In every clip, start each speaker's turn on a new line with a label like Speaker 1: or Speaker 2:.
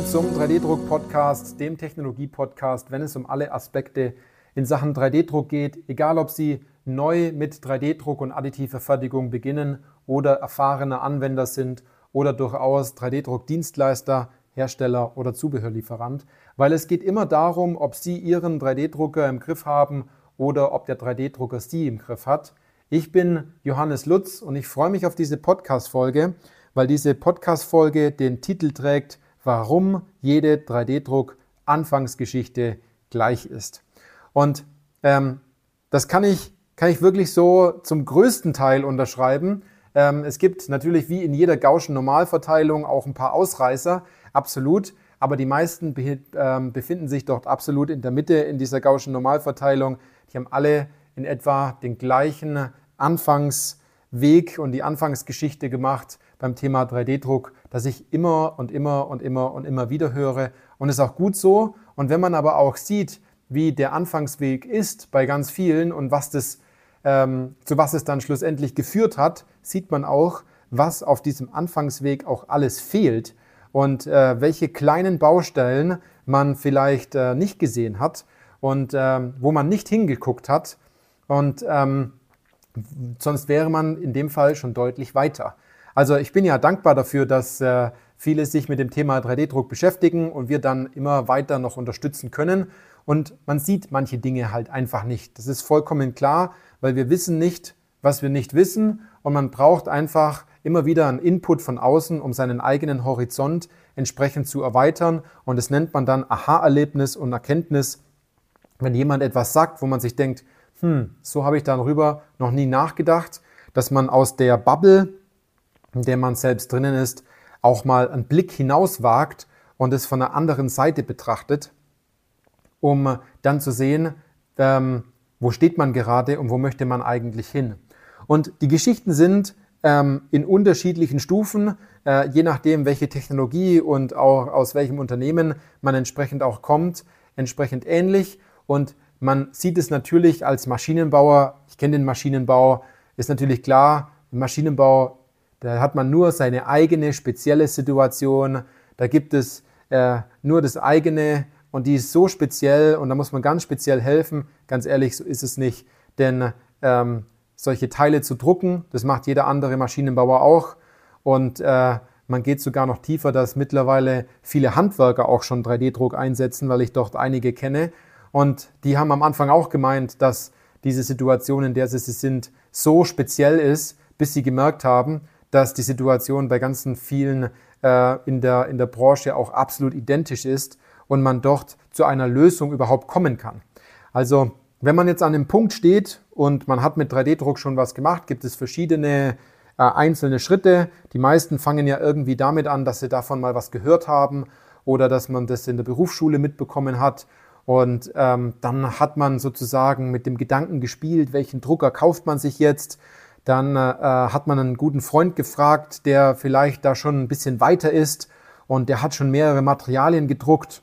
Speaker 1: Willkommen zum 3D-Druck-Podcast, dem Technologie-Podcast, wenn es um alle Aspekte in Sachen 3D-Druck geht, egal ob Sie neu mit 3D-Druck und additiver Fertigung beginnen oder erfahrene Anwender sind oder durchaus 3D-Druck-Dienstleister, Hersteller oder Zubehörlieferant, weil es geht immer darum, ob Sie Ihren 3D-Drucker im Griff haben oder ob der 3D-Drucker Sie im Griff hat. Ich bin Johannes Lutz und ich freue mich auf diese Podcast-Folge, weil diese Podcast-Folge den Titel trägt warum jede 3D-Druck Anfangsgeschichte gleich ist. Und ähm, das kann ich, kann ich wirklich so zum größten Teil unterschreiben. Ähm, es gibt natürlich wie in jeder Gaußschen Normalverteilung auch ein paar Ausreißer, absolut. Aber die meisten be ähm, befinden sich dort absolut in der Mitte in dieser Gaußschen Normalverteilung. Die haben alle in etwa den gleichen Anfangsweg und die Anfangsgeschichte gemacht beim Thema 3D-Druck, das ich immer und immer und immer und immer wieder höre. Und ist auch gut so. Und wenn man aber auch sieht, wie der Anfangsweg ist bei ganz vielen und was das, ähm, zu was es dann schlussendlich geführt hat, sieht man auch, was auf diesem Anfangsweg auch alles fehlt und äh, welche kleinen Baustellen man vielleicht äh, nicht gesehen hat und äh, wo man nicht hingeguckt hat. Und ähm, sonst wäre man in dem Fall schon deutlich weiter. Also ich bin ja dankbar dafür, dass äh, viele sich mit dem Thema 3D-Druck beschäftigen und wir dann immer weiter noch unterstützen können. Und man sieht manche Dinge halt einfach nicht. Das ist vollkommen klar, weil wir wissen nicht, was wir nicht wissen. Und man braucht einfach immer wieder einen Input von außen, um seinen eigenen Horizont entsprechend zu erweitern. Und das nennt man dann Aha-Erlebnis und Erkenntnis. Wenn jemand etwas sagt, wo man sich denkt, hm, so habe ich darüber noch nie nachgedacht, dass man aus der Bubble in der man selbst drinnen ist, auch mal einen Blick hinaus wagt und es von einer anderen Seite betrachtet, um dann zu sehen, ähm, wo steht man gerade und wo möchte man eigentlich hin. Und die Geschichten sind ähm, in unterschiedlichen Stufen, äh, je nachdem, welche Technologie und auch aus welchem Unternehmen man entsprechend auch kommt, entsprechend ähnlich. Und man sieht es natürlich als Maschinenbauer, ich kenne den Maschinenbau, ist natürlich klar, Maschinenbau da hat man nur seine eigene spezielle Situation. Da gibt es äh, nur das eigene und die ist so speziell und da muss man ganz speziell helfen. Ganz ehrlich, so ist es nicht. Denn ähm, solche Teile zu drucken, das macht jeder andere Maschinenbauer auch. Und äh, man geht sogar noch tiefer, dass mittlerweile viele Handwerker auch schon 3D-Druck einsetzen, weil ich dort einige kenne. Und die haben am Anfang auch gemeint, dass diese Situation, in der sie sind, so speziell ist, bis sie gemerkt haben, dass die Situation bei ganzen vielen äh, in, der, in der Branche auch absolut identisch ist und man dort zu einer Lösung überhaupt kommen kann. Also wenn man jetzt an dem Punkt steht und man hat mit 3D-Druck schon was gemacht, gibt es verschiedene äh, einzelne Schritte. Die meisten fangen ja irgendwie damit an, dass sie davon mal was gehört haben oder dass man das in der Berufsschule mitbekommen hat. Und ähm, dann hat man sozusagen mit dem Gedanken gespielt, welchen Drucker kauft man sich jetzt, dann äh, hat man einen guten Freund gefragt, der vielleicht da schon ein bisschen weiter ist und der hat schon mehrere Materialien gedruckt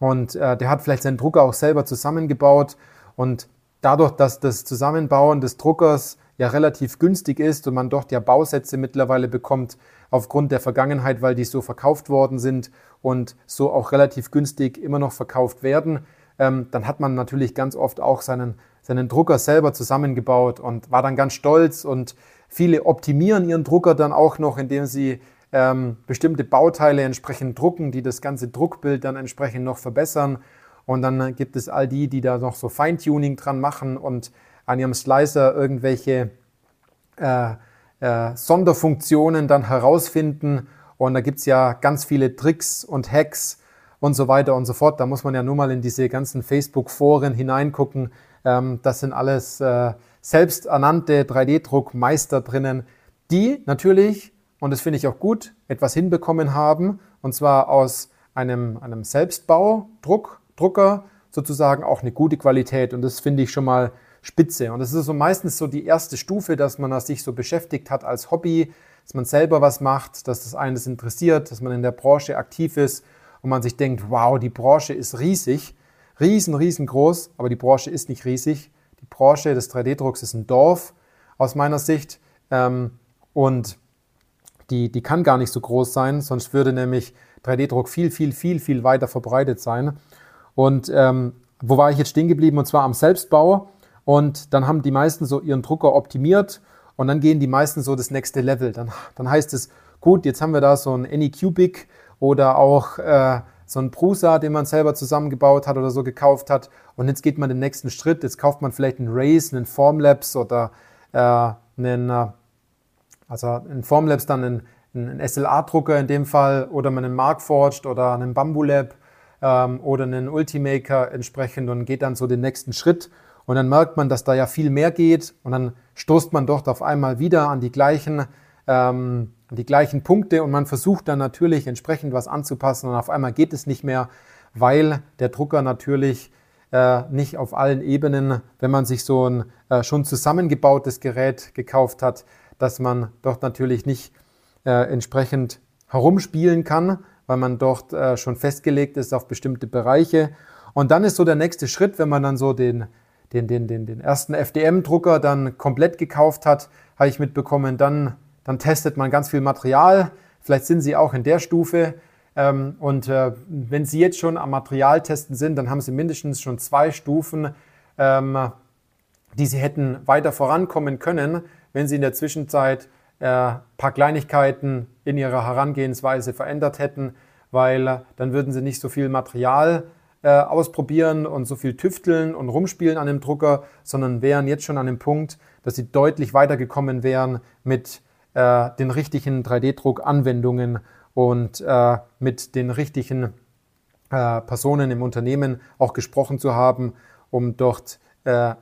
Speaker 1: und äh, der hat vielleicht seinen Drucker auch selber zusammengebaut und dadurch, dass das Zusammenbauen des Druckers ja relativ günstig ist und man dort ja Bausätze mittlerweile bekommt aufgrund der Vergangenheit, weil die so verkauft worden sind und so auch relativ günstig immer noch verkauft werden, ähm, dann hat man natürlich ganz oft auch seinen seinen Drucker selber zusammengebaut und war dann ganz stolz und viele optimieren ihren Drucker dann auch noch, indem sie ähm, bestimmte Bauteile entsprechend drucken, die das ganze Druckbild dann entsprechend noch verbessern. Und dann gibt es all die, die da noch so Feintuning dran machen und an ihrem Slicer irgendwelche äh, äh, Sonderfunktionen dann herausfinden. Und da gibt es ja ganz viele Tricks und Hacks und so weiter und so fort. Da muss man ja nur mal in diese ganzen Facebook-Foren hineingucken, ähm, das sind alles äh, selbsternannte 3D-Druckmeister drinnen, die natürlich, und das finde ich auch gut, etwas hinbekommen haben, und zwar aus einem, einem Selbstbaudruck, Drucker sozusagen auch eine gute Qualität. Und das finde ich schon mal spitze. Und das ist so meistens so die erste Stufe, dass man sich so beschäftigt hat als Hobby, dass man selber was macht, dass das einen das interessiert, dass man in der Branche aktiv ist und man sich denkt, wow, die Branche ist riesig riesen, riesengroß, aber die Branche ist nicht riesig. Die Branche des 3D-Drucks ist ein Dorf aus meiner Sicht. Ähm, und die, die kann gar nicht so groß sein, sonst würde nämlich 3D-Druck viel, viel, viel, viel weiter verbreitet sein. Und ähm, wo war ich jetzt stehen geblieben? Und zwar am Selbstbau. Und dann haben die meisten so ihren Drucker optimiert und dann gehen die meisten so das nächste Level. Dann, dann heißt es, gut, jetzt haben wir da so ein Anycubic oder auch äh, so ein Prusa, den man selber zusammengebaut hat oder so gekauft hat. Und jetzt geht man den nächsten Schritt. Jetzt kauft man vielleicht einen Race, einen Formlabs oder äh, einen, äh, also einen Formlabs dann einen, einen SLA-Drucker in dem Fall oder man einen Markforged oder einen Bamboo Lab ähm, oder einen Ultimaker entsprechend und geht dann so den nächsten Schritt. Und dann merkt man, dass da ja viel mehr geht und dann stoßt man dort auf einmal wieder an die gleichen, ähm, die gleichen Punkte und man versucht dann natürlich entsprechend was anzupassen und auf einmal geht es nicht mehr, weil der Drucker natürlich äh, nicht auf allen Ebenen, wenn man sich so ein äh, schon zusammengebautes Gerät gekauft hat, dass man dort natürlich nicht äh, entsprechend herumspielen kann, weil man dort äh, schon festgelegt ist auf bestimmte Bereiche. Und dann ist so der nächste Schritt, wenn man dann so den, den, den, den, den ersten FDM-Drucker dann komplett gekauft hat, habe ich mitbekommen, dann, dann testet man ganz viel Material. Vielleicht sind Sie auch in der Stufe. Ähm, und äh, wenn Sie jetzt schon am Materialtesten sind, dann haben Sie mindestens schon zwei Stufen, ähm, die Sie hätten weiter vorankommen können, wenn Sie in der Zwischenzeit äh, paar Kleinigkeiten in ihrer Herangehensweise verändert hätten, weil äh, dann würden sie nicht so viel Material ausprobieren und so viel tüfteln und rumspielen an dem Drucker, sondern wären jetzt schon an dem Punkt, dass sie deutlich weitergekommen wären mit äh, den richtigen 3D-Druck-Anwendungen und äh, mit den richtigen äh, Personen im Unternehmen auch gesprochen zu haben, um dort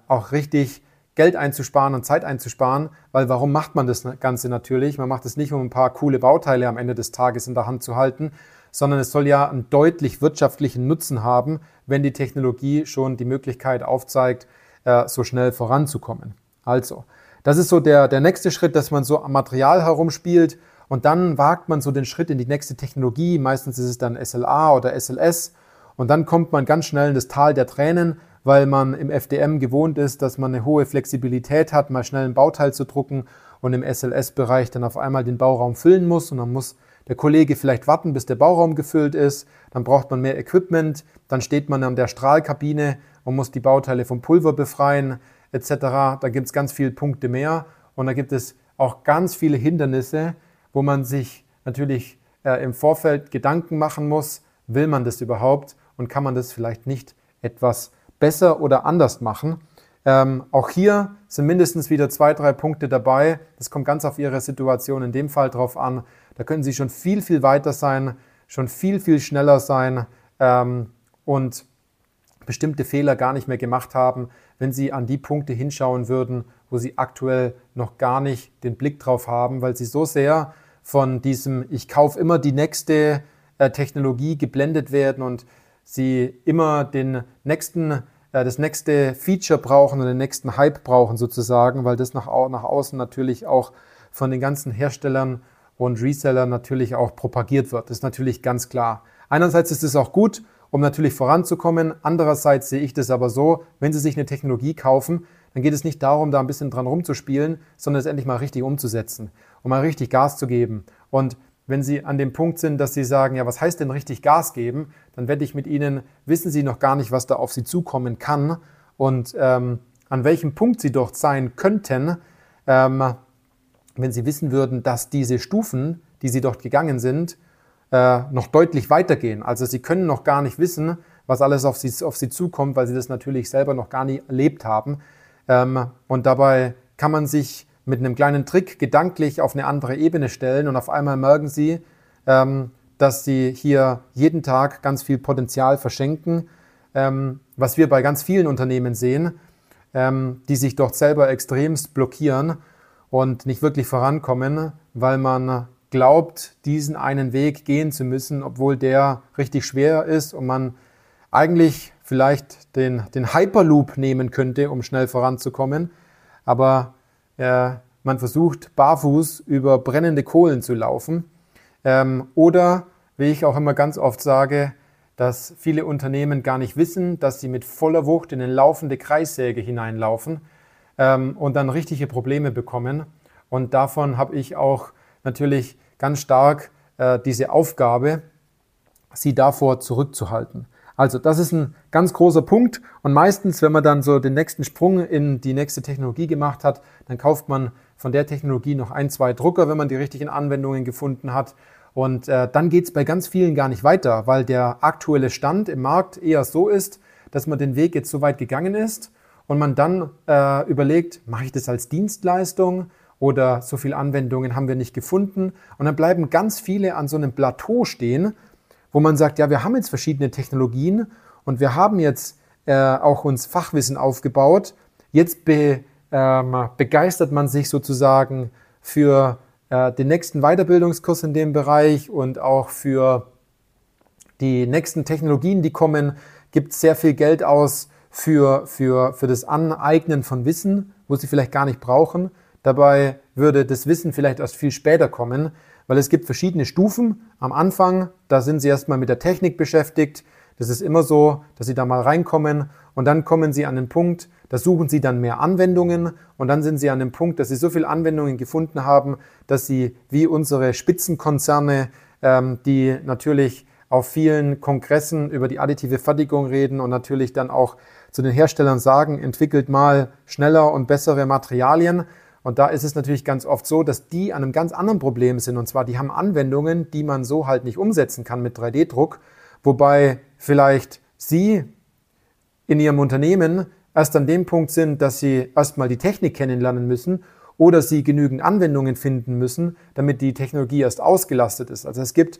Speaker 1: auch richtig Geld einzusparen und Zeit einzusparen, weil warum macht man das Ganze natürlich? Man macht es nicht, um ein paar coole Bauteile am Ende des Tages in der Hand zu halten, sondern es soll ja einen deutlich wirtschaftlichen Nutzen haben, wenn die Technologie schon die Möglichkeit aufzeigt, äh, so schnell voranzukommen. Also, das ist so der, der nächste Schritt, dass man so am Material herumspielt und dann wagt man so den Schritt in die nächste Technologie. Meistens ist es dann SLA oder SLS und dann kommt man ganz schnell in das Tal der Tränen, weil man im FDM gewohnt ist, dass man eine hohe Flexibilität hat, mal schnell ein Bauteil zu drucken und im SLS-Bereich dann auf einmal den Bauraum füllen muss. Und dann muss der Kollege vielleicht warten, bis der Bauraum gefüllt ist, dann braucht man mehr Equipment, dann steht man an der Strahlkabine und muss die Bauteile vom Pulver befreien etc. Da gibt es ganz viele Punkte mehr und da gibt es auch ganz viele Hindernisse, wo man sich natürlich äh, im Vorfeld Gedanken machen muss, will man das überhaupt und kann man das vielleicht nicht etwas besser oder anders machen. Ähm, auch hier sind mindestens wieder zwei, drei Punkte dabei. Das kommt ganz auf Ihre Situation in dem Fall drauf an. Da können Sie schon viel, viel weiter sein, schon viel, viel schneller sein ähm, und bestimmte Fehler gar nicht mehr gemacht haben, wenn Sie an die Punkte hinschauen würden, wo Sie aktuell noch gar nicht den Blick drauf haben, weil Sie so sehr von diesem Ich kaufe immer die nächste äh, Technologie geblendet werden und sie immer den nächsten, äh, das nächste Feature brauchen und den nächsten Hype brauchen sozusagen, weil das nach, nach außen natürlich auch von den ganzen Herstellern und Resellern natürlich auch propagiert wird. Das ist natürlich ganz klar. Einerseits ist es auch gut, um natürlich voranzukommen. Andererseits sehe ich das aber so, wenn Sie sich eine Technologie kaufen, dann geht es nicht darum, da ein bisschen dran rumzuspielen, sondern es endlich mal richtig umzusetzen und mal richtig Gas zu geben. Und wenn Sie an dem Punkt sind, dass Sie sagen, ja, was heißt denn richtig Gas geben, dann werde ich mit Ihnen, wissen Sie noch gar nicht, was da auf Sie zukommen kann und ähm, an welchem Punkt Sie dort sein könnten, ähm, wenn Sie wissen würden, dass diese Stufen, die Sie dort gegangen sind, äh, noch deutlich weitergehen. Also Sie können noch gar nicht wissen, was alles auf Sie, auf Sie zukommt, weil Sie das natürlich selber noch gar nicht erlebt haben. Ähm, und dabei kann man sich mit einem kleinen Trick gedanklich auf eine andere Ebene stellen und auf einmal merken sie, ähm, dass sie hier jeden Tag ganz viel Potenzial verschenken, ähm, was wir bei ganz vielen Unternehmen sehen, ähm, die sich dort selber extremst blockieren und nicht wirklich vorankommen, weil man glaubt, diesen einen Weg gehen zu müssen, obwohl der richtig schwer ist und man eigentlich vielleicht den, den Hyperloop nehmen könnte, um schnell voranzukommen. Aber äh, man versucht barfuß über brennende Kohlen zu laufen. Ähm, oder, wie ich auch immer ganz oft sage, dass viele Unternehmen gar nicht wissen, dass sie mit voller Wucht in eine laufende Kreissäge hineinlaufen ähm, und dann richtige Probleme bekommen. Und davon habe ich auch natürlich ganz stark äh, diese Aufgabe, sie davor zurückzuhalten. Also das ist ein ganz großer Punkt und meistens, wenn man dann so den nächsten Sprung in die nächste Technologie gemacht hat, dann kauft man von der Technologie noch ein, zwei Drucker, wenn man die richtigen Anwendungen gefunden hat. Und äh, dann geht es bei ganz vielen gar nicht weiter, weil der aktuelle Stand im Markt eher so ist, dass man den Weg jetzt so weit gegangen ist und man dann äh, überlegt, mache ich das als Dienstleistung oder so viele Anwendungen haben wir nicht gefunden. Und dann bleiben ganz viele an so einem Plateau stehen, wo man sagt, ja, wir haben jetzt verschiedene Technologien und wir haben jetzt äh, auch uns Fachwissen aufgebaut. Jetzt be, ähm, begeistert man sich sozusagen für äh, den nächsten Weiterbildungskurs in dem Bereich und auch für die nächsten Technologien, die kommen, gibt sehr viel Geld aus für, für, für das Aneignen von Wissen, wo sie vielleicht gar nicht brauchen. Dabei würde das Wissen vielleicht erst viel später kommen, weil es gibt verschiedene Stufen. Am Anfang, da sind sie erstmal mit der Technik beschäftigt. Das ist immer so, dass sie da mal reinkommen und dann kommen sie an den Punkt, da suchen sie dann mehr Anwendungen und dann sind sie an dem Punkt, dass sie so viele Anwendungen gefunden haben, dass sie wie unsere Spitzenkonzerne, ähm, die natürlich auf vielen Kongressen über die additive Fertigung reden und natürlich dann auch zu den Herstellern sagen, entwickelt mal schneller und bessere Materialien. Und da ist es natürlich ganz oft so, dass die an einem ganz anderen Problem sind. Und zwar, die haben Anwendungen, die man so halt nicht umsetzen kann mit 3D-Druck, wobei vielleicht Sie in Ihrem Unternehmen erst an dem Punkt sind, dass Sie erstmal die Technik kennenlernen müssen oder Sie genügend Anwendungen finden müssen, damit die Technologie erst ausgelastet ist. Also es gibt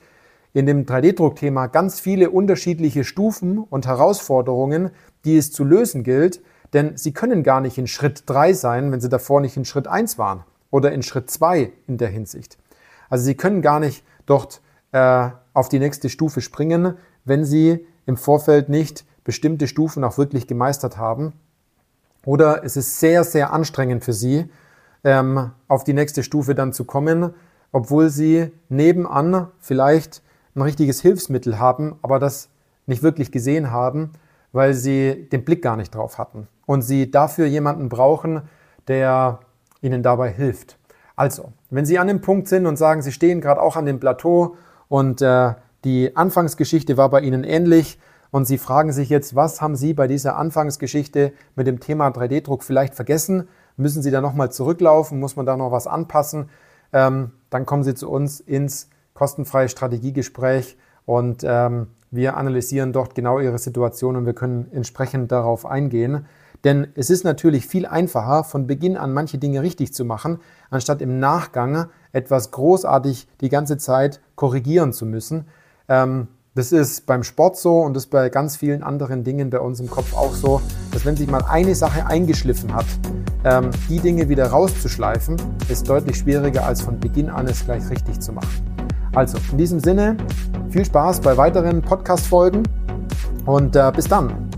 Speaker 1: in dem 3D-Druck-Thema ganz viele unterschiedliche Stufen und Herausforderungen, die es zu lösen gilt. Denn sie können gar nicht in Schritt 3 sein, wenn sie davor nicht in Schritt 1 waren oder in Schritt 2 in der Hinsicht. Also sie können gar nicht dort äh, auf die nächste Stufe springen, wenn sie im Vorfeld nicht bestimmte Stufen auch wirklich gemeistert haben. Oder es ist sehr, sehr anstrengend für sie, ähm, auf die nächste Stufe dann zu kommen, obwohl sie nebenan vielleicht ein richtiges Hilfsmittel haben, aber das nicht wirklich gesehen haben, weil sie den Blick gar nicht drauf hatten und sie dafür jemanden brauchen, der ihnen dabei hilft. Also, wenn Sie an dem Punkt sind und sagen, Sie stehen gerade auch an dem Plateau und äh, die Anfangsgeschichte war bei Ihnen ähnlich und Sie fragen sich jetzt, was haben Sie bei dieser Anfangsgeschichte mit dem Thema 3D-Druck vielleicht vergessen? Müssen Sie da nochmal zurücklaufen? Muss man da noch was anpassen? Ähm, dann kommen Sie zu uns ins kostenfreie Strategiegespräch und ähm, wir analysieren dort genau Ihre Situation und wir können entsprechend darauf eingehen. Denn es ist natürlich viel einfacher, von Beginn an manche Dinge richtig zu machen, anstatt im Nachgang etwas großartig die ganze Zeit korrigieren zu müssen. Ähm, das ist beim Sport so und das ist bei ganz vielen anderen Dingen bei uns im Kopf auch so, dass wenn sich mal eine Sache eingeschliffen hat, ähm, die Dinge wieder rauszuschleifen, ist deutlich schwieriger als von Beginn an es gleich richtig zu machen. Also in diesem Sinne, viel Spaß bei weiteren Podcast-Folgen und äh, bis dann.